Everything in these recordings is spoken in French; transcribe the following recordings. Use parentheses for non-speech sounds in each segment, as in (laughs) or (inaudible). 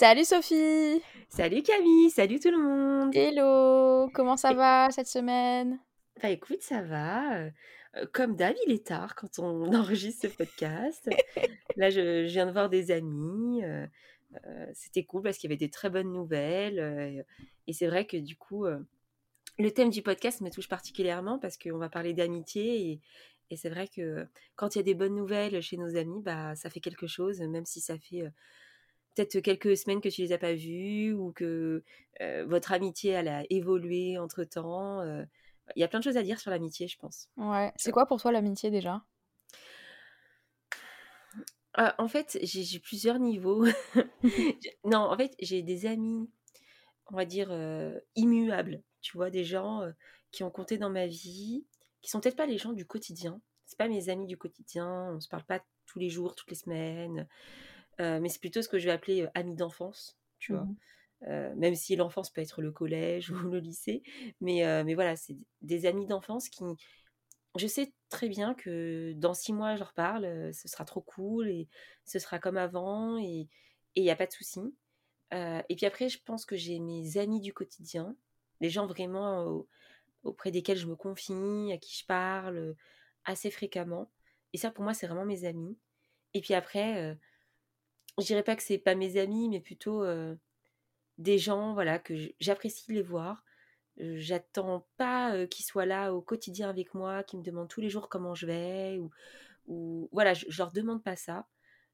Salut Sophie Salut Camille, salut tout le monde Hello Comment ça va cette semaine? Bah écoute, ça va. euh, Comme d'hab, il est tard quand on (laughs) enregistre ce podcast. Là, je, je viens de voir des amis. euh, euh, C'était cool parce qu'il y avait des très bonnes nouvelles. euh, et c'est vrai que du coup, euh, le thème du podcast me touche particulièrement parce qu'on va parler d'amitié. Et, et c'est vrai que quand il y a des bonnes nouvelles chez nos amis, bah, ça fait quelque chose, même si ça fait euh, peut-être quelques semaines que tu les as pas vus ou que euh, votre amitié elle a évolué entre temps. Il y a plein de choses à dire sur l'amitié, je pense. Ouais, c'est quoi pour toi l'amitié déjà? Euh, en fait, j'ai plusieurs niveaux. (laughs) Non, en fait, j'ai des amis, on va dire, immuables. Tu vois, des gens qui ont compté dans ma vie, qui sont peut-être pas les gens du quotidien. C'est pas mes amis du quotidien. On se parle pas tous les jours, toutes les semaines. Euh, mais c'est plutôt ce que je vais appeler euh, amis d'enfance, tu vois. Mhm. Euh, même si l'enfance peut être le collège (laughs) ou le lycée. Mais, mais voilà, c'est des amis d'enfance qui, je sais très bien que dans six mois, je leur parle, ce sera trop cool et ce sera comme avant et il n'y a pas de souci. Euh, et puis après, je pense que j'ai mes amis du quotidien, les gens vraiment au- auprès desquels je me confie, à qui je parle assez fréquemment. Et ça, pour moi, c'est vraiment mes amis. Et puis après, euh, je dirais pas que c'est pas mes amis, mais plutôt euh, des gens voilà, que j'apprécie de les voir. Euh, J'attends pas euh, qu'ils soient là au quotidien avec moi, qu'ils me demandent tous les jours comment je vais. Ou, ou voilà, je, je leur demande pas ça.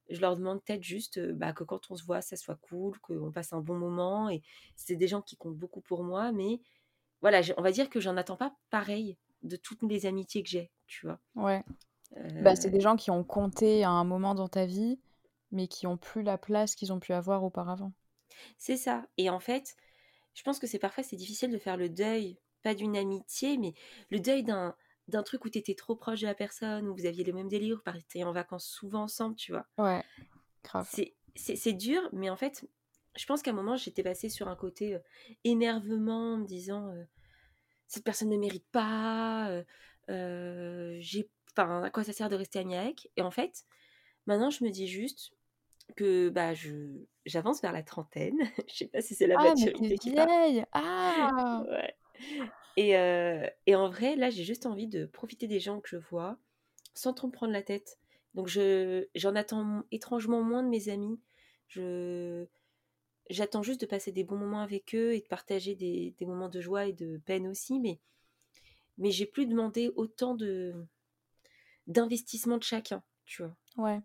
Je leur demande peut-être juste euh, bah, que quand on se voit, ça soit cool, qu'on passe un bon moment. Et c'est des gens qui comptent beaucoup pour moi. Mais voilà, on va dire que j'en attends pas pareil de toutes les amitiés que j'ai, tu vois. Ouais. Euh, Bah, c'est des gens qui ont compté à un moment dans ta vie, mais qui ont plus la place qu'ils ont pu avoir auparavant. C'est ça. Et en fait, je pense que c'est parfois c'est difficile de faire le deuil, pas d'une amitié, mais le deuil d'un d'un truc où tu étais trop proche de la personne, où vous aviez le même délire, vous partiez en vacances souvent ensemble, tu vois. Ouais, grave. C'est dur, mais en fait, je pense qu'à un moment, j'étais passée sur un côté euh, énervement, en me disant euh, cette personne ne mérite pas, euh, j'ai, enfin, à quoi ça sert de rester amie avec? Et en fait, maintenant, je me dis juste que bah je j'avance vers la trentaine. (laughs) je sais pas si c'est la Ah, mais maturité t'es qui parle. Ah! Ouais. Et, euh, et en vrai, là, j'ai juste envie de profiter des gens que je vois sans trop me prendre la tête. Donc, je, j'en attends étrangement moins de mes amis. Je, j'attends juste de passer des bons moments avec eux et de partager des, des moments de joie et de peine aussi. Mais, mais j'ai plus demandé autant de, d'investissement de chacun, tu vois? Ouais.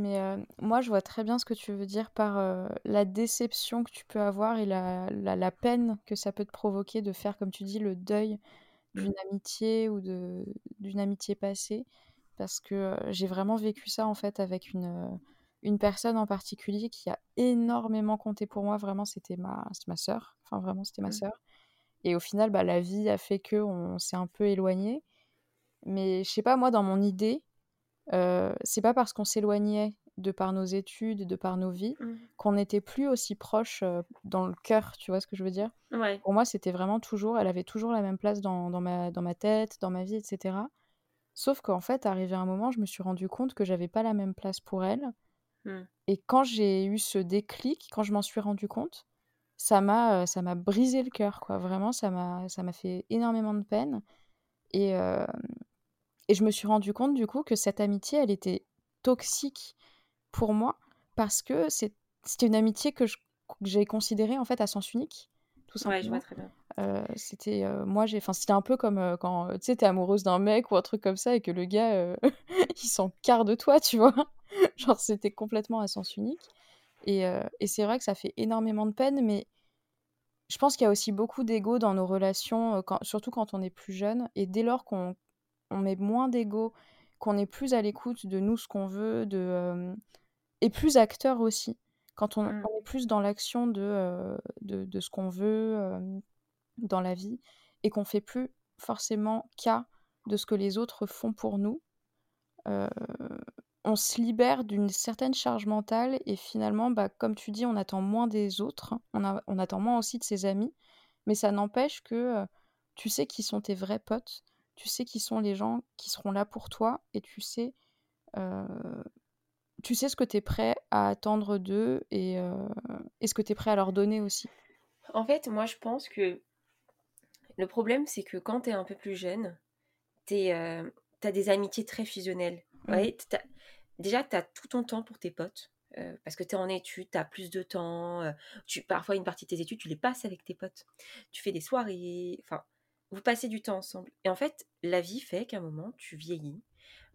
Mais euh, moi, je vois très bien ce que tu veux dire par euh, la déception que tu peux avoir et la, la, la peine que ça peut te provoquer de faire, comme tu dis, le deuil d'une amitié ou d'une amitié passée. Parce que euh, j'ai vraiment vécu ça, en fait, avec une, une personne en particulier qui a énormément compté pour moi. Vraiment, c'était ma, ma sœur. Enfin, vraiment, c'était ma Mm. sœur. Et au final, bah, la vie a fait que on s'est un peu éloigné. Mais je sais pas, moi, dans mon idée, euh, c'est pas parce qu'on s'éloignait de par nos études, de par nos vies, Mm. qu'on n'était plus aussi proche euh, dans le cœur, tu vois ce que je veux dire? Ouais. Pour moi, c'était vraiment toujours, elle avait toujours la même place dans, dans ma, dans ma tête, dans ma vie, etc. Sauf qu'en fait, arrivé un moment, je me suis rendu compte que j'avais pas la même place pour elle. Mm. Et quand j'ai eu ce déclic, quand je m'en suis rendu compte, ça m'a, euh, ça m'a brisé le cœur, quoi. Vraiment, ça m'a, ça m'a fait énormément de peine. Et, euh, et je me suis rendu compte du coup que cette amitié, elle était toxique pour moi parce que c'était une amitié que j'ai considérée en fait à sens unique, tout Ouais, je simplement. vois très bien. Euh, c'était euh, moi j'ai enfin c'était un peu comme euh, quand tu sais t'es amoureuse d'un mec ou un truc comme ça et que le gars (laughs) il s'en carre de toi tu vois (laughs) genre c'était complètement à sens unique et, et c'est vrai que ça fait énormément de peine mais je pense qu'il y a aussi beaucoup d'ego dans nos relations quand- surtout quand on est plus jeune et dès lors qu'on on met moins d'ego qu'on est plus à l'écoute de nous ce qu'on veut de euh, et plus acteur aussi quand on, Mmh. on est plus dans l'action de, euh, de, de ce qu'on veut euh, dans la vie et qu'on fait plus forcément cas de ce que les autres font pour nous, on se libère d'une certaine charge mentale et finalement, bah, comme tu dis, on attend moins des autres, on, a- on attend moins aussi de ses amis, mais ça n'empêche que tu sais qui sont tes vrais potes, tu sais qui sont les gens qui seront là pour toi et tu sais, euh, tu sais ce que tu es prêt à attendre d'eux et, euh, et ce que tu es prêt à leur donner aussi. En fait, moi, je pense que le problème, c'est que quand tu es un peu plus jeune, tu as des amitiés très fusionnelles. Mm. Ouais, déjà, tu as tout ton temps pour tes potes. euh, parce que tu es en études, tu as plus de temps. euh, tu, parfois, une partie de tes études, tu les passes avec tes potes. Tu fais des soirées. Enfin, vous passez du temps ensemble. Et en fait, la vie fait qu'à un moment, tu vieillis,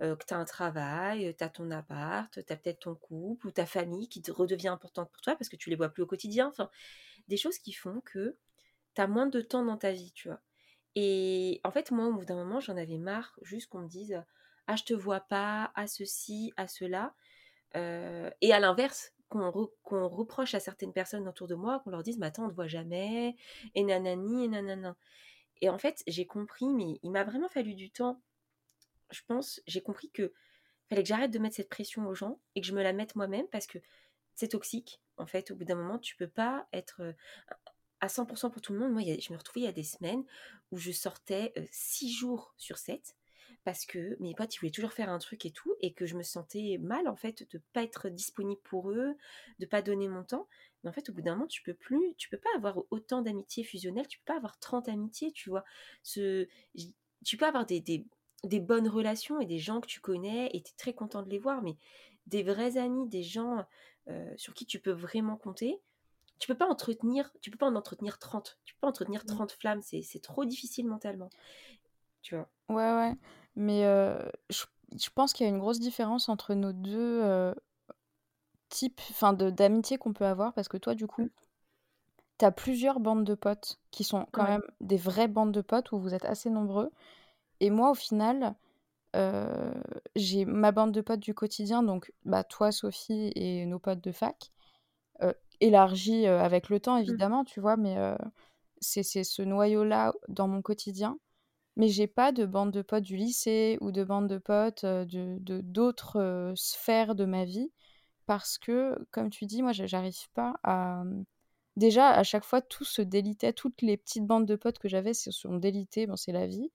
euh, que tu as un travail, tu as ton appart, tu as peut-être ton couple ou ta famille qui redevient importante pour toi parce que tu les vois plus au quotidien. Enfin, des choses qui font que tu as moins de temps dans ta vie, tu vois. Et en fait, moi, au bout d'un moment, j'en avais marre juste qu'on me dise Ah, je te vois pas, à ceci, à cela. Euh, et à l'inverse, qu'on re- qu'on reproche à certaines personnes autour de moi, qu'on leur dise Mais attends, on ne te voit jamais, et nanani, et nanana. Et en fait, j'ai compris, mais il m'a vraiment fallu du temps. Je pense, j'ai compris que fallait que j'arrête de mettre cette pression aux gens et que je me la mette moi-même parce que c'est toxique. En fait, au bout d'un moment, tu peux pas être euh, à 100% pour tout le monde. Moi, je me retrouvais il y a des semaines où je sortais 6 jours sur 7 parce que mes potes, ils voulaient toujours faire un truc et tout, et que je me sentais mal, en fait, de pas être disponible pour eux, de pas donner mon temps. Mais en fait, au bout d'un moment, tu peux plus, tu peux pas avoir autant d'amitiés fusionnelles, tu peux pas avoir 30 amitiés, tu vois. Ce, tu peux avoir des, des, des bonnes relations et des gens que tu connais et tu es très content de les voir, mais des vrais amis, des gens euh, sur qui tu peux vraiment compter, tu peux pas entretenir, tu peux pas en entretenir 30. Tu peux pas entretenir Mm. 30 flammes, c'est c'est trop difficile mentalement. Tu vois? Ouais, ouais. Mais euh, je, je pense qu'il y a une grosse différence entre nos deux euh, types enfin, d'amitié qu'on peut avoir parce que toi, du coup, t'as plusieurs bandes de potes qui sont quand Ouais. même des vraies bandes de potes où vous êtes assez nombreux. Et moi, au final, euh, j'ai ma bande de potes du quotidien, donc bah, toi, Sophie, et nos potes de fac, euh, élargie euh, avec le temps, évidemment, tu vois, mais c'est ce noyau-là dans mon quotidien. Mais j'ai pas de bande de potes du lycée ou de bande de potes de d'autres euh, sphères de ma vie parce que, comme tu dis, moi, je- j'arrive pas à. Déjà, à chaque fois, tout se délitait, toutes les petites bandes de potes que j'avais se sont délitées, bon, c'est la vie.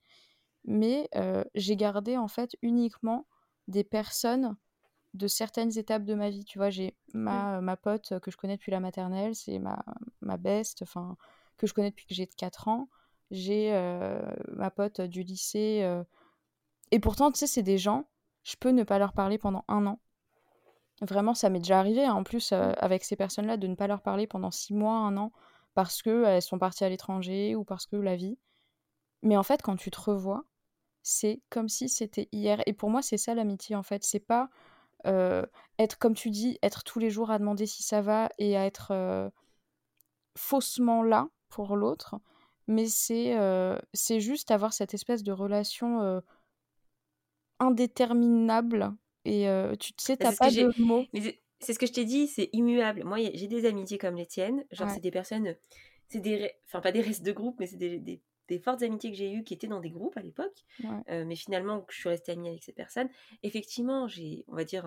Mais euh, j'ai gardé en fait uniquement des personnes de certaines étapes de ma vie. Tu vois, j'ai ma, ma pote que je connais depuis la maternelle, c'est ma, ma best, enfin, que je connais depuis que j'ai 4 ans. J'ai euh, ma pote du lycée. euh, Et pourtant, tu sais, c'est des gens, je peux ne pas leur parler pendant un an. Vraiment, ça m'est déjà arrivé, hein, en plus, euh, avec ces personnes-là, de ne pas leur parler pendant six mois, un an, parce qu'elles sont parties à l'étranger ou parce que la vie. Mais en fait, quand tu te revois, c'est comme si c'était hier. Et pour moi, c'est ça l'amitié, en fait. C'est pas euh, être, comme tu dis, être tous les jours à demander si ça va et à être euh, faussement là pour l'autre, mais c'est euh, c'est juste avoir cette espèce de relation euh, indéterminable et euh, tu sais, Mais t'as pas de mots. mais c'est- ce que je t'ai dit, c'est immuable. Moi, j'ai des amitiés comme les tiennes. Genre, Ouais. c'est des personnes. C'est des. Enfin, pas des restes de groupe, mais c'est des, des- des fortes amitiés que j'ai eues qui étaient dans des groupes à l'époque. Ouais. Euh, mais finalement, je suis restée amie avec ces personnes. Effectivement, j'ai, on va dire,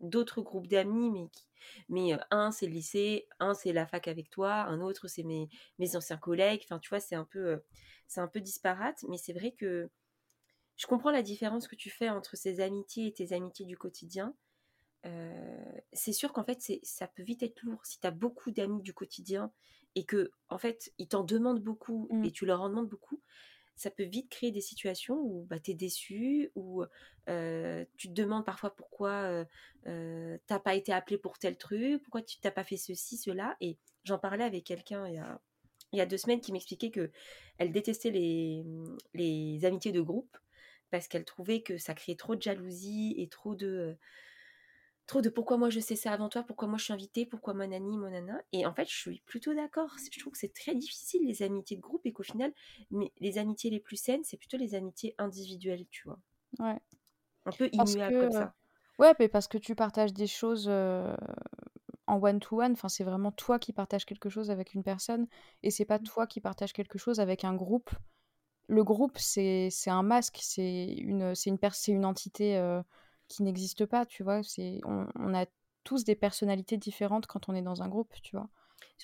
d'autres groupes d'amis, mais, qui... mais euh, un, c'est le lycée, un, c'est la fac avec toi, un autre, c'est mes, mes anciens collègues. Enfin, tu vois, c'est un peu, euh, c'est un peu disparate, mais c'est vrai que je comprends la différence que tu fais entre ces amitiés et tes amitiés du quotidien. Euh, c'est sûr qu'en fait, c'est, ça peut vite être lourd si tu as beaucoup d'amis du quotidien et que, en fait, ils t'en demandent beaucoup Mm. et tu leur en demandes beaucoup. Ça peut vite créer des situations où bah, tu es déçu, où euh, tu te demandes parfois pourquoi euh, euh, t'as pas été appelé pour tel truc, pourquoi tu t'as pas fait ceci, cela. Et j'en parlais avec quelqu'un il y a, il y a deux semaines qui m'expliquait que elle détestait les, les amitiés de groupe parce qu'elle trouvait que ça créait trop de jalousie et trop de trop de pourquoi moi je sais ça avant toi, pourquoi moi je suis invitée, pourquoi mon nani, mon nana. Et en fait, je suis plutôt d'accord. Je trouve que c'est très difficile les amitiés de groupe et qu'au final, mais les amitiés les plus saines, c'est plutôt les amitiés individuelles, tu vois. Ouais. Un peu Parce immuables que, comme ça. ouais, mais parce que tu partages des choses euh, en one-to-one, enfin, c'est vraiment toi qui partages quelque chose avec une personne et c'est pas Mmh. toi qui partages quelque chose avec un groupe. Le groupe, c'est un masque, c'est une, une, c'est une entité euh, qui n'existe pas, tu vois. C'est, on, on a tous des personnalités différentes quand on est dans un groupe, tu vois.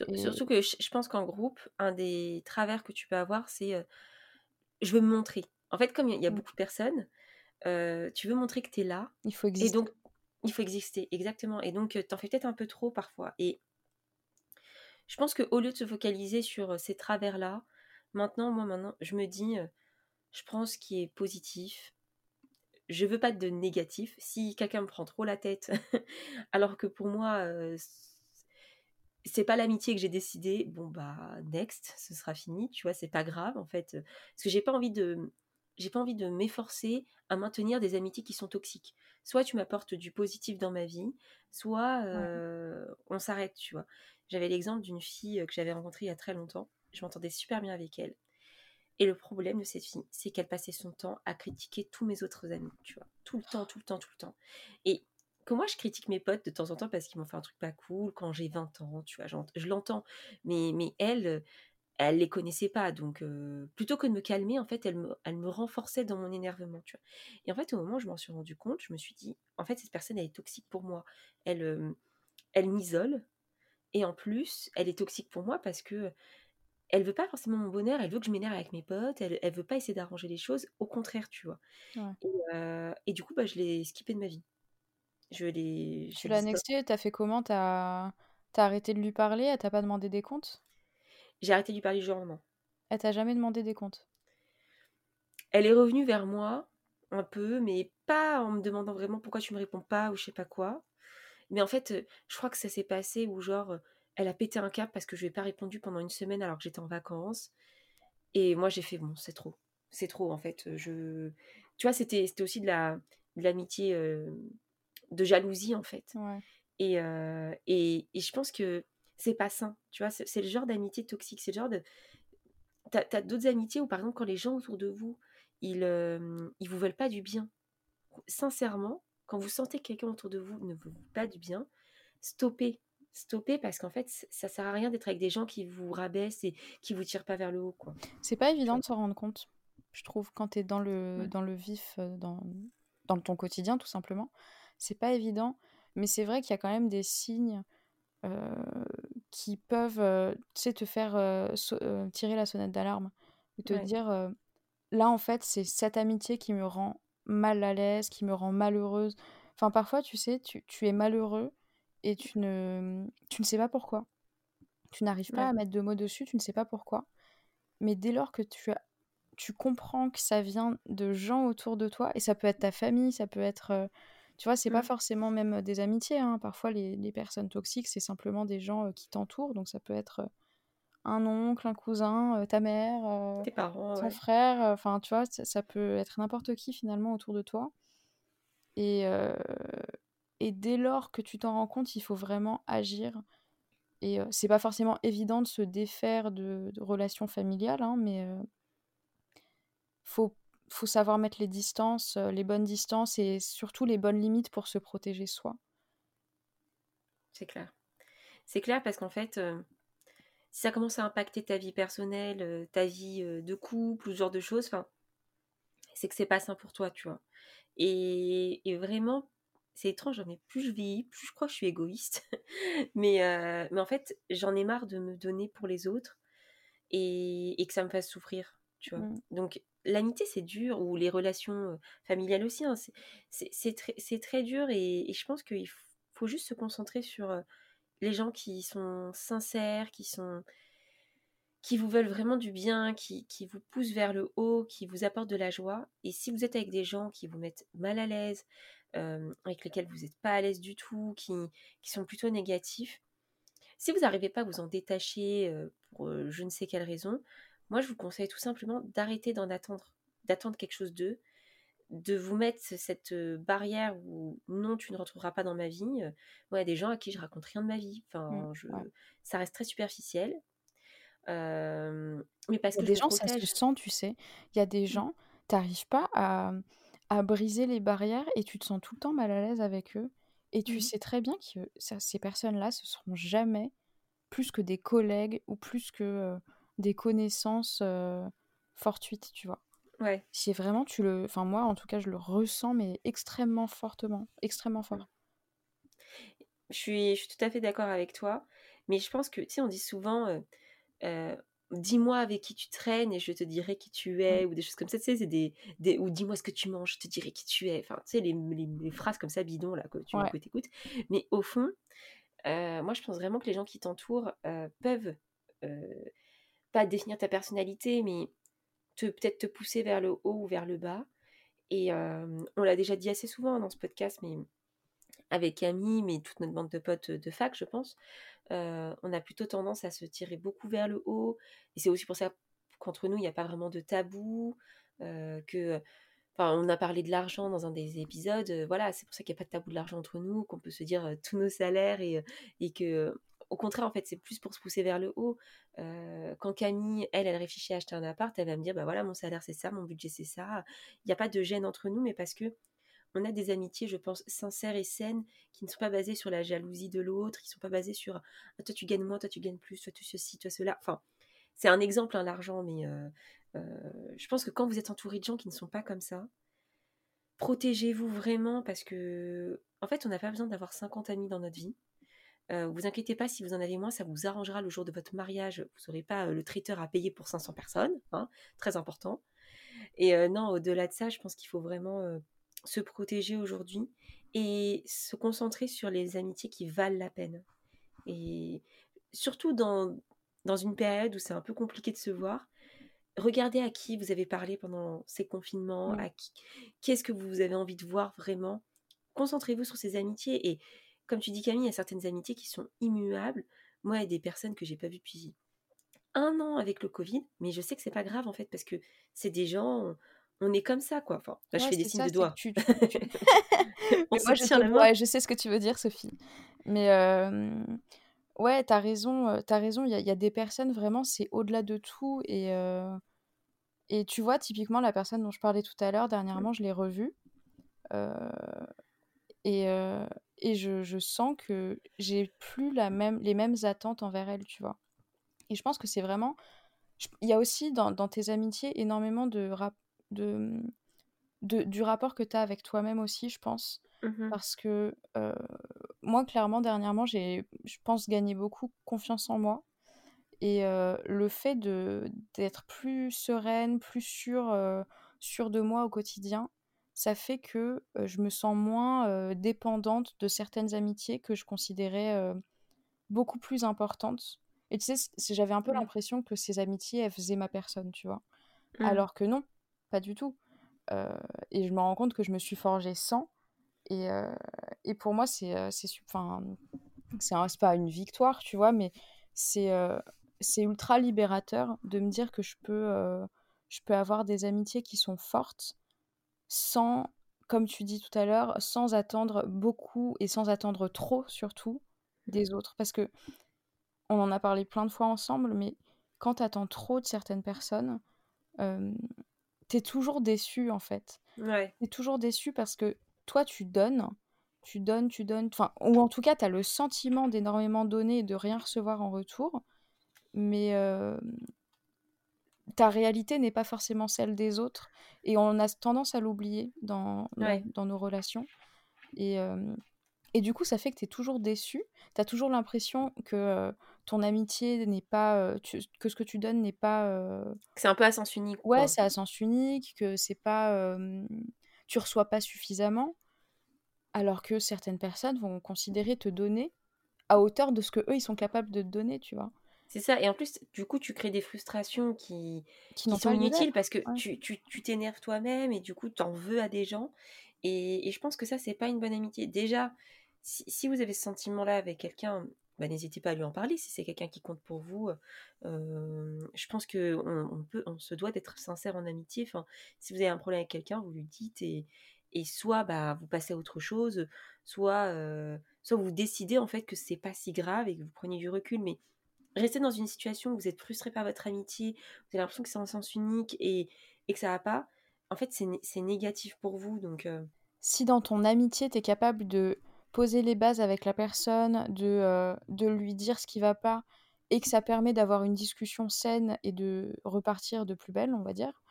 Et... Surtout que je, je pense qu'en groupe, un des travers que tu peux avoir, c'est euh, je veux me montrer. En fait, comme il y, y, a Mm. beaucoup de personnes, euh, tu veux montrer que tu es là. Il faut exister. Et donc, il faut exister, exactement. Et donc, t'en fais peut-être un peu trop parfois. Et je pense qu'au lieu de se focaliser sur ces travers-là, maintenant, moi, maintenant, je me dis, je prends ce qui est positif. Je veux pas de négatif. Si quelqu'un me prend trop la tête, (laughs) alors que pour moi, euh, c'est pas l'amitié que j'ai décidé, bon bah next, ce sera fini, tu vois, c'est pas grave en fait, parce que j'ai pas envie de j'ai pas envie de m'efforcer à maintenir des amitiés qui sont toxiques. Soit tu m'apportes du positif dans ma vie, soit euh, ouais. on s'arrête, tu vois. J'avais l'exemple d'une fille que j'avais rencontrée il y a très longtemps, je m'entendais super bien avec elle. Et le problème de cette fille, c'est qu'elle passait son temps à critiquer tous mes autres amis, tu vois. Tout le temps, tout le temps, tout le temps. Et que moi je critique mes potes de temps en temps parce qu'ils m'ont fait un truc pas cool quand j'ai 20 ans, tu vois, je l'entends. Mais, mais elle, elle les connaissait pas. Donc euh, plutôt que de me calmer, en fait, elle me, me renforçait dans mon énervement, tu vois. Et en fait, au moment où je m'en suis rendu compte, je me suis dit, en fait, cette personne, elle est toxique pour moi. Elle, euh, elle m'isole. Et en plus, elle est toxique pour moi parce que elle veut pas forcément mon bonheur, elle veut que je m'énerve avec mes potes, elle, elle veut pas essayer d'arranger les choses, au contraire, tu vois. Ouais. Et, euh, et, du coup, bah, je l'ai skippé de ma vie. Je l'ai. Tu l'as nexté, t'as fait comment? T'as as arrêté de lui parler? Elle t'a pas demandé des comptes? J'ai arrêté de lui parler jour. Elle t'a jamais demandé des comptes? Elle est revenue vers moi, un peu, mais pas en me demandant vraiment pourquoi tu me réponds pas ou je sais pas quoi. Mais en fait, je crois que ça s'est passé où, genre, elle a pété un cap parce que je lui ai pas répondu pendant une semaine alors que j'étais en vacances. Et moi, j'ai fait, bon, c'est trop. C'est trop, en fait. Je... Tu vois, c'était aussi de la de l'amitié euh, de jalousie, en fait. Ouais. Et, euh, et, et, je pense que c'est pas sain. Tu vois, c'est le genre d'amitié toxique. C'est le genre de. T'as as, d'autres amitiés où, par exemple, quand les gens autour de vous, ils, euh, ils vous veulent pas du bien. Sincèrement, quand vous sentez que quelqu'un autour de vous ne vous veut pas du bien, stoppez. Stoppez parce qu'en fait, ça sert à rien d'être avec des gens qui vous rabaissent et qui vous tirent pas vers le haut. quoi. C'est pas évident de s'en rendre compte, je trouve, quand tu es dans le, Ouais. dans le vif, euh, dans, dans ton quotidien, tout simplement. C'est pas évident, mais c'est vrai qu'il y a quand même des signes euh, qui peuvent euh, te faire euh, so- tirer la sonnette d'alarme ou te Ouais. dire là, en fait, c'est cette amitié qui me rend mal à l'aise, qui me rend malheureuse. Enfin, parfois, tu sais, tu, tu es malheureux et tu ne, tu ne sais pas pourquoi. Tu n'arrives pas Ouais. à mettre de mots dessus, tu ne sais pas pourquoi. Mais dès lors que tu, as- tu comprends que ça vient de gens autour de toi, et ça peut être ta famille, ça peut être... euh, tu vois, c'est pas Mm. forcément même des amitiés. hein. Parfois, les, les personnes toxiques, c'est simplement des gens euh, qui t'entourent. Donc, ça peut être euh, un oncle, un cousin, euh, ta mère, euh, Tes parents, ton ouais. frère. euh, Enfin, tu vois, ça, ça peut être n'importe qui finalement autour de toi. Et, euh, et dès lors que tu t'en rends compte, il faut vraiment agir. Et euh, c'est pas forcément évident de se défaire de, relations familiales, hein, mais euh, faut, faut savoir mettre les distances, euh, les bonnes distances et surtout les bonnes limites pour se protéger soi. C'est clair. C'est clair parce qu'en fait, euh, si ça commence à impacter ta vie personnelle, euh, ta vie de couple, ou ce genre de choses, c'est que c'est pas sain pour toi, tu vois. Et, et vraiment, c'est étrange, mais plus je vieillis, plus je crois que je suis égoïste. (laughs) mais, euh, mais en fait, j'en ai marre de me donner pour les autres et, et que ça me fasse souffrir, tu vois. Mm. Donc, l'amitié, c'est dur, ou les relations euh, familiales aussi, hein, c'est- très, c'est très dur et, et je pense qu'il faut juste se concentrer sur euh, les gens qui sont sincères, qui sont qui vous veulent vraiment du bien, qui, qui vous poussent vers le haut, qui vous apportent de la joie. Et si vous êtes avec des gens qui vous mettent mal à l'aise, euh, avec lesquels vous n'êtes pas à l'aise du tout, qui, qui sont plutôt négatifs, si vous n'arrivez pas à vous en détacher euh, pour euh, je ne sais quelle raison, moi je vous conseille tout simplement d'arrêter d'en attendre, d'attendre quelque chose d'eux, de vous mettre cette barrière où non, tu ne retrouveras pas dans ma vie. Moi, il y a des gens à qui je raconte rien de ma vie. Enfin, Mm, je... ça reste très superficiel. Mais parce Il y a que des gens, ça se protège. sent, tu sais. Il y a des Mm. gens, t'arrives pas à, à briser les barrières et tu te sens tout le temps mal à l'aise avec eux. Et tu Mmh sais très bien que ça ces personnes-là, ce seront jamais plus que des collègues ou plus que, heu, des connaissances, heu, fortuites, tu vois? Ouais. C'est vraiment tu le enfin moi en tout cas je le ressens mais extrêmement fortement, extrêmement fort. Je suis je suis tout à fait d'accord avec toi, mais je pense que, tu sais, on dit souvent, heu: «Dis-moi avec qui tu traînes et je te dirai qui tu Mmh. es» ou des choses comme ça, tu sais, c'est des des ou «Dis-moi ce que tu manges, je te dirai qui tu es». Enfin, tu sais, les les les phrases comme ça bidons là que tu Ouais. écoutes. Mais au fond, heu, moi je pense vraiment que les gens qui t'entourent, heu, peuvent, heu, pas définir ta personnalité, mais te peut-être te pousser vers le haut ou vers le bas et on l'a déjà dit assez souvent dans ce podcast, mais avec Camille, mais toute notre bande de potes, de fac, je pense, on a plutôt tendance à se tirer beaucoup vers le haut et c'est aussi pour ça qu'entre nous, il y a pas vraiment de tabou, que enfin, on a parlé de l'argent dans un des épisodes, voilà, c'est pour ça qu'il y a pas de tabou de l'argent entre nous, qu'on peut se dire, tous nos salaires et que au contraire, en fait, c'est plus pour se pousser vers le haut. Quand Camille, elle, elle réfléchit à acheter un appart, elle va me dire: «Bah, voilà, mon salaire, c'est ça, mon budget, c'est ça». Il y a pas de gêne entre nous, mais parce que on a des amitiés, je pense, sincères et saines, qui ne sont pas basées sur la jalousie de l'autre, qui ne sont pas basées sur ah, toi tu gagnes moins, toi tu gagnes plus, toi tu ceci, toi cela. Enfin, c'est un exemple, hein, l'argent, mais euh, euh, je pense que quand vous êtes entouré de gens qui ne sont pas comme ça, protégez-vous vraiment parce que, en fait, on n'a pas besoin d'avoir 50 amis dans notre vie. Euh, vous inquiétez pas, si vous en avez moins, ça vous arrangera le jour de votre mariage. Vous n'aurez pas le traiteur à payer pour 500 personnes, hein, très important. Et non, au-delà de ça, je pense qu'il faut vraiment se protéger aujourd'hui et se concentrer sur les amitiés qui valent la peine. Et surtout dans, dans une période où c'est un peu compliqué de se voir, regardez à qui vous avez parlé pendant ces confinements, Mmh. à qui, qu'est-ce que vous avez envie de voir vraiment. Concentrez-vous sur ces amitiés. Et comme tu dis, Camille, il y a certaines amitiés qui sont immuables. Moi, il y a des personnes que j'ai pas vues depuis un an avec le Covid, mais je sais que c'est pas grave en fait parce que c'est des gens, on, est comme ça quoi. Enfin, là je fais des signes ça, de doigts. tu (laughs) tu tu (laughs) on mais se moi je la main. sais ce que tu veux dire Sophie. Mais hem, ouais, tu as raison, heu, tu as raison, il y y a des personnes vraiment, c'est au-delà de tout et et tu vois, typiquement, la personne dont je parlais tout à l'heure, dernièrement, je l'ai revue, et et je je sens que j'ai plus la même les mêmes attentes envers elle, tu vois? Et je pense que c'est vraiment il y a aussi dans dans tes amitiés énormément de rap de, de du rapport que tu as avec toi-même aussi, je pense. Mhm, Parce que, heu, moi, clairement, dernièrement, j'ai, je pense, gagné beaucoup confiance en moi et heu, le fait de d'être plus sereine, plus sûre, heu, sûre de moi au quotidien, ça fait que, je me sens moins, dépendante de certaines amitiés que je considérais, beaucoup plus importantes et tu sais, j'avais un peu l'impression que ces amitiés, elles faisaient ma personne, tu vois? mhm. Alors que non, pas du tout, heu et je me rends compte que je me suis forgée sans et heu et pour moi, c'est, heu, c'est pas une victoire, tu vois? Mais c'est, c'est ultra libérateur de me dire que je peux, je peux avoir des amitiés qui sont fortes sans, comme tu dis tout à l'heure, sans attendre beaucoup et sans attendre trop surtout des autres. Parce que on en a parlé plein de fois ensemble, mais quand tu attends trop de certaines personnes, tu es toujours déçu, en fait. Ouais, Tu es toujours déçu parce que toi, tu donnes, tu donnes, tu donnes, enfin, ou en tout cas, tu as le sentiment d'énormément donner et de rien recevoir en retour, mais hem, ta réalité n'est pas forcément celle des autres et on a tendance à l'oublier dans ouais, dans nos relations et hem et du coup, ça fait que tu es toujours déçu. Tu as toujours l'impression que, heu, ton amitié n'est pas, tu que ce que tu donnes n'est pas, C'est un peu à sens unique ouais, c'est à sens unique, que c'est pas, tu reçois pas suffisamment. Alors que certaines personnes vont considérer te donner à hauteur de ce que eux ils sont capables de te donner, tu vois? C'est ça. Et en plus, du coup, tu crées des frustrations qui, Qui sont inutiles parce que Ouais. tu tu tu t'énerves toi-même et du coup, tu en veux à des gens. Et, et je pense que ça, c'est pas une bonne amitié. Déjà, si, si vous avez ce sentiment-là avec quelqu'un, bah, n'hésitez pas à lui en parler si c'est quelqu'un qui compte pour vous. Euh, je pense que on, peut, on se doit d'être sincère en amitié. Si vous avez un problème avec quelqu'un, vous lui dites et, et soit bah, vous passez à autre chose, soit, euh, soit vous décidez en fait que c'est pas si grave et que vous prenez du recul. Mais rester dans une situation où vous êtes frustré par votre amitié, vous avez l'impression que c'est en sens unique et, et que ça va pas, en fait, c'est négatif pour vous. Donc, euh, Si dans ton amitié, tu es capable de poser les bases avec la personne, de, de lui dire ce qui va pas et que ça permet d'avoir une discussion saine et de repartir de plus belle, on va dire,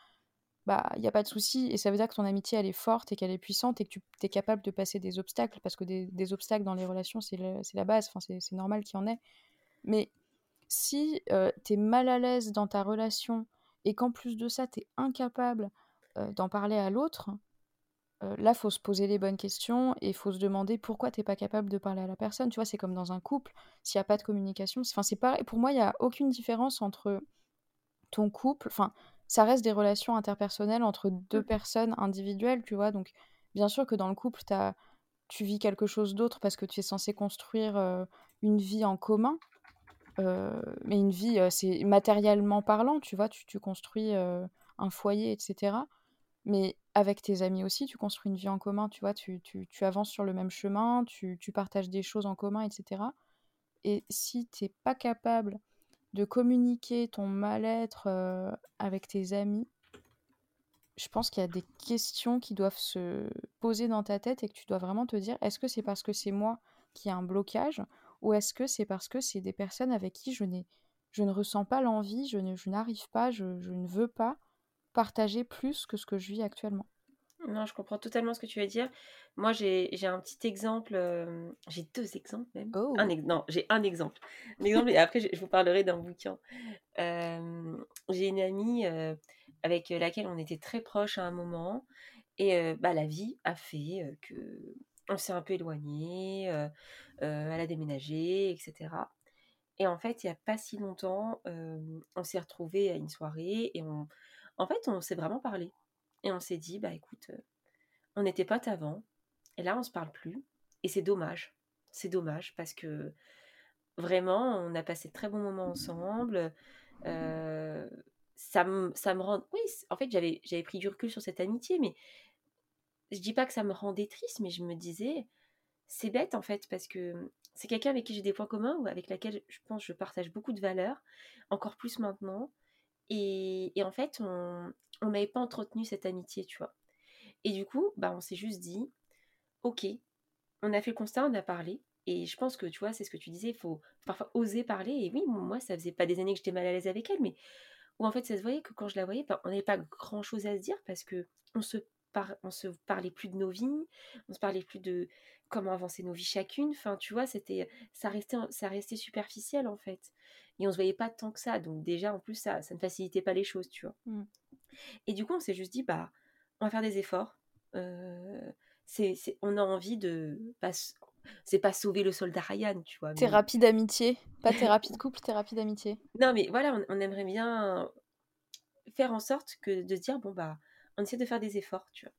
bah, il y a pas de souci et ça veut dire que ton amitié, elle est forte et qu'elle est puissante et que tu es capable de passer des obstacles parce que des, obstacles dans les relations, c'est la base, enfin, c'est normal qu'il y en ait. Mais si tu es mal à l'aise dans ta relation et qu'en plus de ça, tu es incapable d'en parler à l'autre, là, faut se poser les bonnes questions et faut se demander pourquoi t'es pas capable de parler à la personne. Tu vois, c'est comme dans un couple, s'il n'y a pas de communication. Enfin, c'est pareil. Pour moi, il n'y a aucune différence entre ton couple. Enfin, ça reste des relations interpersonnelles entre deux mmh. personnes individuelles, tu vois. Donc, bien sûr que dans le couple, as, tu vis quelque chose d'autre parce que tu es censé construire une vie en commun. mais une vie, c'est matériellement parlant, tu vois, tu, tu construis un foyer, etc. Mais avec tes amis aussi, tu construis une vie en commun, tu vois, tu, avances sur le même chemin, tu, tu, partages des choses en commun, etc. Et si tu n'es pas capable de communiquer ton mal-être avec tes amis, je pense qu'il y a des questions qui doivent se poser dans ta tête et que tu dois vraiment te dire, est-ce que c'est parce que c'est moi qui ai un blocage ou est-ce que c'est parce que c'est des personnes avec qui je, je ne ressens pas l'envie, je, je n'arrive pas, je ne veux pas partager plus que ce que je vis actuellement. Non, je comprends totalement ce que tu veux dire. Moi, j'ai un petit exemple, euh, j'ai deux exemples même. Oh. Un, non, j'ai un exemple. Un exemple et après, je, vous parlerai d'un bouquin. Euh, j'ai une amie euh, avec laquelle on était très proches à un moment. Et bah, la vie a fait que on s'est un peu éloigné, elle a déménagé, etc. Et en fait, il n'y a pas si longtemps, on s'est retrouvés à une soirée et on, en fait, on s'est vraiment parlé. Et on s'est dit, bah écoute, euh, on n'était potes avant, et là on se parle plus. Et c'est dommage. C'est dommage parce que vraiment, on a passé de très bons moments ensemble. Euh, ça, me, ça rend. Oui, en fait, j'avais, j'avais pris du recul sur cette amitié, mais je dis pas que ça me rendait triste, mais je me disais, c'est bête en fait, parce que c'est quelqu'un avec qui j'ai des points communs ou avec laquelle je pense je partage beaucoup de valeurs, encore plus maintenant. Et, en fait, on n'avait pas entretenu cette amitié, tu vois. Et du coup, bah, on s'est juste dit, ok, on a fait le constat, on a parlé. Et je pense que, tu vois, c'est ce que tu disais, il faut parfois oser parler. Et oui, moi, ça faisait pas des années que j'étais mal à l'aise avec elle, mais où en fait, ça se voyait que quand je la voyais, on n'avait pas grand-chose à se dire parce que on se, on se parlait plus de nos vies, on se parlait plus de comment avancer nos vies chacune. Enfin, tu vois, c'était, ça restait, ça restait superficiel en fait et on se voyait pas tant que ça. Donc déjà, en plus, ça, ça ne facilitait pas les choses, tu vois. Mmh. Et du coup, on s'est juste dit, bah, on va faire des efforts. Euh, c'est, on a envie de... c'est pas sauver le soldat Ryan, tu vois. Thérapie d'amitié, pas (laughs) thérapie de couple, thérapie d'amitié. Non, mais voilà, on, aimerait bien faire en sorte que de se dire, bon, bah, on essaie de faire des efforts, tu vois.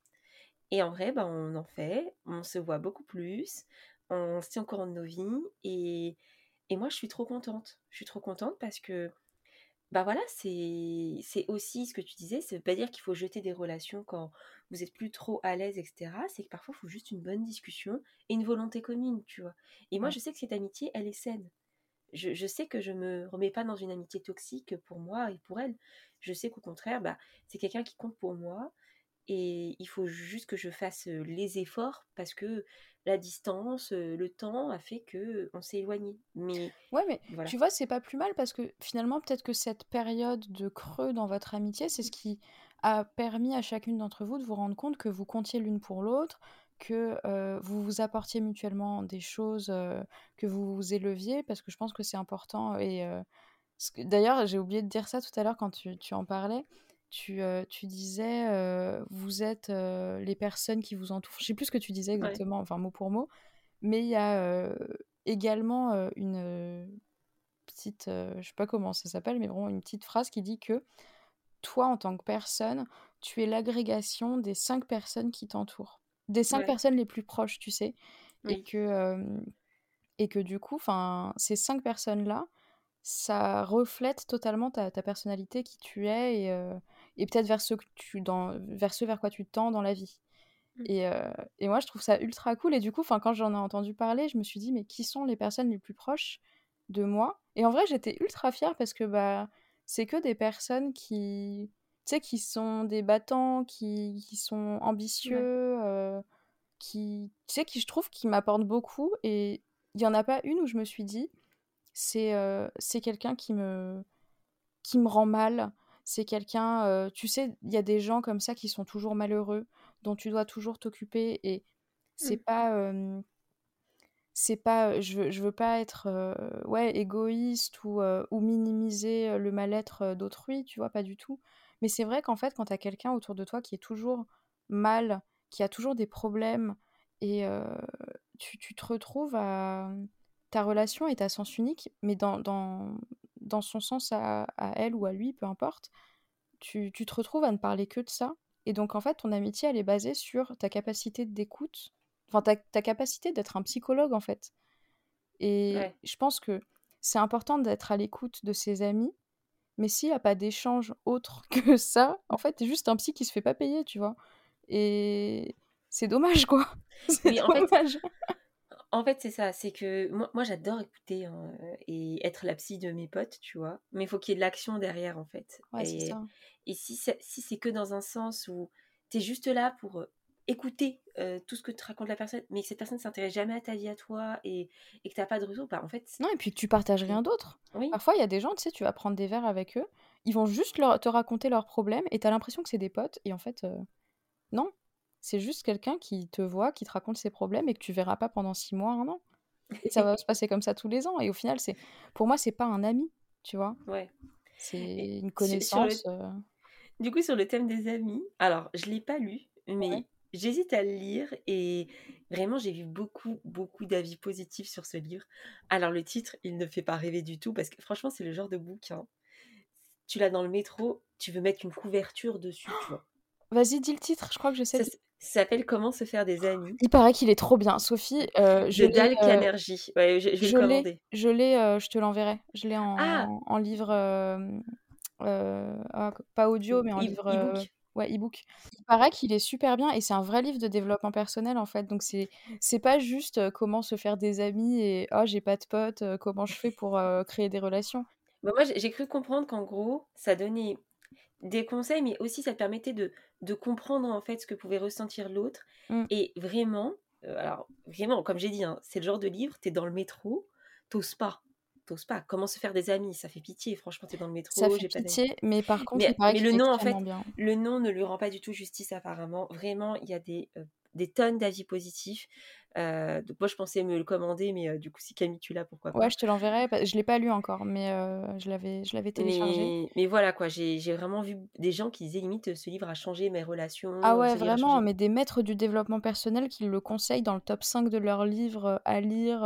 Et en vrai, bah, on en fait, on se voit beaucoup plus, on se tient au courant de nos vies, et, et moi, je suis trop contente. Je suis trop contente parce que, bah voilà, c'est aussi ce que tu disais, ça veut pas dire qu'il faut jeter des relations quand vous êtes plus trop à l'aise, etc. C'est que parfois, il faut juste une bonne discussion et une volonté commune, tu vois. Et moi, je sais que cette amitié, elle est saine. Je, je, sais que je me remets pas dans une amitié toxique pour moi et pour elle. Je sais qu'au contraire, bah, c'est quelqu'un qui compte pour moi. Et il faut juste que je fasse les efforts parce que la distance, le temps a fait que on s'est éloigné. Mais ouais, mais tu vois, c'est pas plus mal parce que finalement, peut-être que cette période de creux dans votre amitié, c'est ce qui a permis à chacune d'entre vous de vous rendre compte que vous comptiez l'une pour l'autre, que vous vous apportiez mutuellement des choses, que vous vous éleviez, parce que je pense que c'est important. Et d'ailleurs, j'ai oublié de dire ça tout à l'heure quand tu, tu en parlais tu, tu disais, vous êtes les personnes qui vous entourent. Je sais plus ce que tu disais exactement, enfin mot pour mot, mais il y a également une petite, je sais pas comment ça s'appelle, mais vraiment une petite phrase qui dit que toi, en tant que personne, tu es l'agrégation des cinq personnes qui t'entourent, des cinq personnes les plus proches, tu sais, et que et que du coup, ces cinq personnes-là, ça reflète totalement ta, ta, personnalité, qui tu es, et, et peut-être vers ce, que tu, dans, vers ce vers quoi tu tends dans la vie. Mmh. Et, euh, et, moi, je trouve ça ultra cool. Et du coup, quand j'en ai entendu parler, je me suis dit, mais qui sont les personnes les plus proches de moi? Et en vrai, j'étais ultra fière parce que bah, c'est que des personnes qui, sais, qui sont des battants, qui, qui sont ambitieux, euh, qui, tu sais, qui je trouve qui m'apportent beaucoup. Et il y en a pas une où je me suis dit, c'est euh, c'est quelqu'un qui me, qui me rend mal. C'est quelqu'un, euh, tu sais, il y a des gens comme ça qui sont toujours malheureux, dont tu dois toujours t'occuper. Et c'est Mmh. pas. c'est pas je veux, je veux pas être ouais égoïste ou, ou minimiser le mal-être d'autrui tu vois pas du tout mais c'est vrai qu'en fait quand t'as quelqu'un autour de toi qui est toujours mal qui a toujours des problèmes et euh, tu, tu te retrouves à ta relation est à sens unique mais dans, dans, dans son sens à, à elle ou à lui peu importe tu, tu te retrouves à ne parler que de ça et donc en fait ton amitié elle est basée sur ta capacité d'écoute enfin ta, ta capacité d'être un psychologue en fait et Ouais. je pense que c'est important d'être à l'écoute de ses amis, mais s'il n'y a pas d'échange autre (laughs) que ça, en fait, t'es juste un psy qui se fait pas payer, tu vois. Et c'est dommage, quoi. (laughs) C'est Oui, en fait, dommage. en fait, c'est ça. C'est que moi, moi j'adore écouter hein, et être la psy de mes potes, tu vois. Mais il faut qu'il y ait de l'action derrière, en fait. Ouais, Et, ça. et si c'est si c'est que dans un sens où tu es juste là pour euh, écouter euh, tout ce que te raconte la personne, mais que cette personne ne s'intéresse jamais à ta vie à toi et, et que tu n'as pas de retour, bah, en fait, Non, et puis que tu partages rien d'autre. oui, Parfois, il y a des gens, tu sais, tu vas prendre des verres avec eux, ils vont juste leur- te raconter leurs problèmes et t'as l'impression que c'est des potes, et en fait, euh, non. C'est juste quelqu'un qui te voit, qui te raconte ses problèmes et que tu verras pas pendant six mois, un an. Et ça va (laughs) se passer comme ça tous les ans. Et au final, c'est, pour moi, c'est pas un ami, tu vois. ouais. C'est une sur, sur le, connaissance. euh, du coup, sur le thème des amis, alors, je l'ai pas lu, Ouais. J'hésite à le lire et vraiment, j'ai vu beaucoup, beaucoup d'avis positifs sur ce livre. Alors, le titre, il ne fait pas rêver du tout parce que franchement, c'est le genre de bouquin. Tu l'as dans le métro, tu veux mettre une couverture dessus, tu vois. Vas-y, dis le titre, je crois que je sais. Ça, s'appelle Comment se faire des amis Il paraît qu'il est trop bien. Sophie, euh, je de euh. Ouais, je, l'ai, commander. je l'ai, euh, je te l'enverrai. Je l'ai Ah, en, en livre, ah, pas audio, mais en e- livre. Ouais, e-book. Il paraît qu'il est super bien et c'est un vrai livre de développement personnel en fait. Donc c'est, c'est pas juste euh, comment se faire des amis et oh j'ai pas de potes, euh, comment je fais pour euh, créer des relations? Bah, moi, j'ai cru comprendre qu'en gros, ça donnait des conseils, mais aussi ça te permettait de, de comprendre en fait ce que pouvait ressentir l'autre. Mm. Et vraiment, alors vraiment, comme j'ai dit, hein, c'est le genre de livre, t'es dans le métro, t'oses pas. T'oses pas. Comment se faire des amis? Ça fait pitié, franchement, t'es dans le Ça métro, fait pas d'amis. pitié, mais par contre, Mais, mais le nom, en fait, bien. le nom ne lui rend pas du tout justice apparemment. Vraiment, il y a des, euh, des tonnes d'avis positifs. Euh, donc moi, je pensais me le commander, mais euh, du coup, si Camille, tu l'as, pourquoi Ouais, pas. je te l'enverrai. Je l'ai pas lu encore, mais euh, je l'avais, je l'avais téléchargé. Mais, mais voilà, quoi, j'ai vraiment vu des gens qui disaient limite ce livre a changé mes relations, Ah ouais, vraiment, mais des maîtres du développement personnel qui le conseillent dans le top 5 de leurs livres à lire.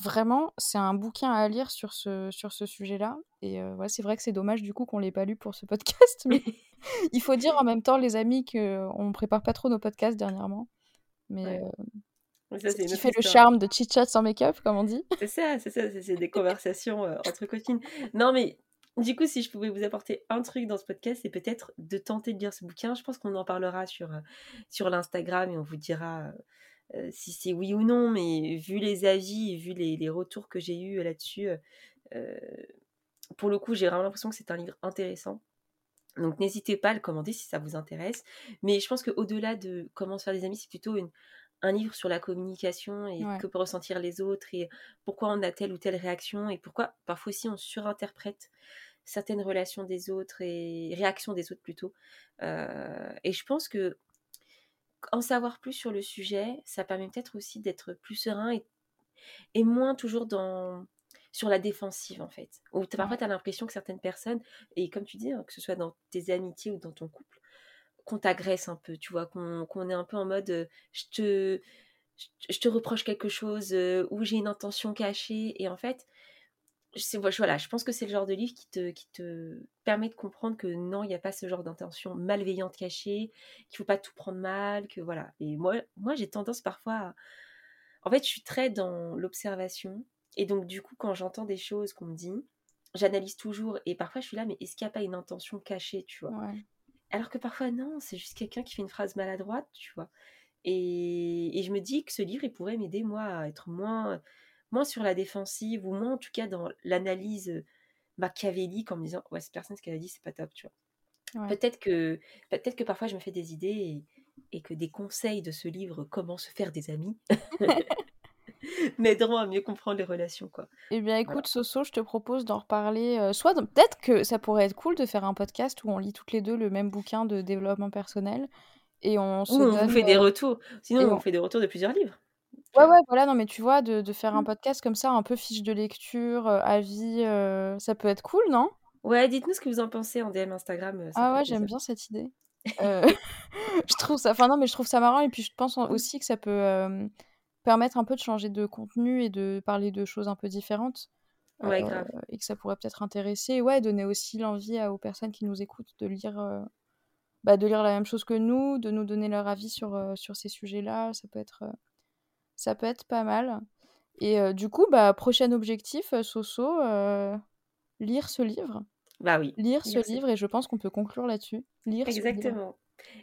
Vraiment, c'est un bouquin à lire sur ce, sur ce sujet-là. Et euh, ouais, c'est vrai que c'est dommage du coup qu'on l'ait pas lu pour ce podcast, mais (laughs) il faut dire en même temps, les amis, qu'on prépare pas trop nos podcasts dernièrement. Mais Ouais, euh, ça, c'est qui fait le charme de Chit Chat sans make-up, comme on dit. C'est ça, c'est ça, c'est c'est des (laughs) conversations euh, entre copines. Non, mais du coup, si je pouvais vous apporter un truc dans ce podcast, c'est peut-être de tenter de lire ce bouquin. Je pense qu'on en parlera sur, euh, sur l'Instagram et on vous dira euh, si c'est oui ou non. Mais vu les avis et vu les, les retours que j'ai eus là-dessus, euh, euh, pour le coup, j'ai vraiment l'impression que c'est un livre intéressant. Donc n'hésitez pas à le commander si ça vous intéresse. Mais je pense qu'au-delà de comment se faire des amis, c'est plutôt une, un livre sur la communication et Ouais. que peuvent ressentir les autres et pourquoi on a telle ou telle réaction et pourquoi parfois aussi on surinterprète certaines relations des autres et réactions des autres plutôt. Euh, et je pense que en savoir plus sur le sujet, ça permet peut-être aussi d'être plus serein et, et moins toujours dans sur la défensive en fait. Ou parfois tu as l'impression que certaines personnes, et comme tu dis, hein, que ce soit dans tes amitiés ou dans ton couple, qu'on t'agresse un peu, tu vois, qu'on est un peu en mode euh, je te, je te reproche quelque chose euh, ou j'ai une intention cachée. Et en fait, voilà, je pense que c'est le genre de livre qui te, qui te permet de comprendre que non, il n'y a pas ce genre d'intention malveillante cachée, qu'il faut pas tout prendre mal, que voilà. Et moi, moi j'ai tendance parfois à... En fait, je suis très dans l'observation. Et donc, du coup, quand j'entends des choses qu'on me dit, j'analyse toujours. Et parfois, je suis là, mais est-ce qu'il n'y a pas une intention cachée, tu vois? Ouais. Alors que parfois, non, c'est juste quelqu'un qui fait une phrase maladroite, tu vois? Et, et je me dis que ce livre, il pourrait m'aider, moi, à être moins, moins sur la défensive, ou moins, en tout cas, dans l'analyse euh, machiavélique, en me disant, ouais, cette personne, ce qu'elle a dit, c'est pas top, tu vois. Ouais. Peut-être que, peut-être que parfois, je me fais des idées, et, et que des conseils de ce livre Comment se faire des amis (laughs) (laughs) m'aideront à mieux comprendre les relations, quoi. Eh bien, Voilà. écoute, Soso, je te propose d'en reparler. euh, soit peut-être que ça pourrait être cool de faire un podcast où on lit toutes les deux le même bouquin de développement personnel et on se Ou on donne. vous fait des euh, retours. Sinon, et on on- fait des retours de plusieurs livres. Ouais, ouais, voilà, non, mais tu vois, de, de faire un Mm. podcast comme ça, un peu fiche de lecture, euh, avis, euh, ça peut être cool, non? Ouais, dites-nous ce que vous en pensez en DM Instagram. euh, Ça Ah ouais, j'aime plaisir. bien cette idée. (laughs) (laughs) Je trouve ça, enfin non, mais je trouve ça marrant et puis je pense en- aussi que ça peut permettre un peu de changer de contenu et de parler de choses un peu différentes Ouais, grave. et que ça pourrait peut-être intéresser, et ouais, donner aussi l'envie à- aux personnes qui nous écoutent de lire, bah, de lire la même chose que nous, de nous donner leur avis sur, sur ces sujets-là, ça peut être, ça peut être pas mal. Et euh, du coup, bah, prochain objectif, euh, Soso, euh, lire ce livre. Bah oui. Lire ce livre, et je pense qu'on peut conclure là-dessus. Lire ce livre. Exactement.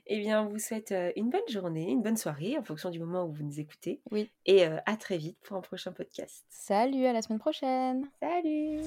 Eh bien, on vous souhaite une bonne journée, une bonne soirée en fonction du moment où vous nous écoutez. Oui. Et euh, à très vite pour un prochain podcast. Salut, à la semaine prochaine Salut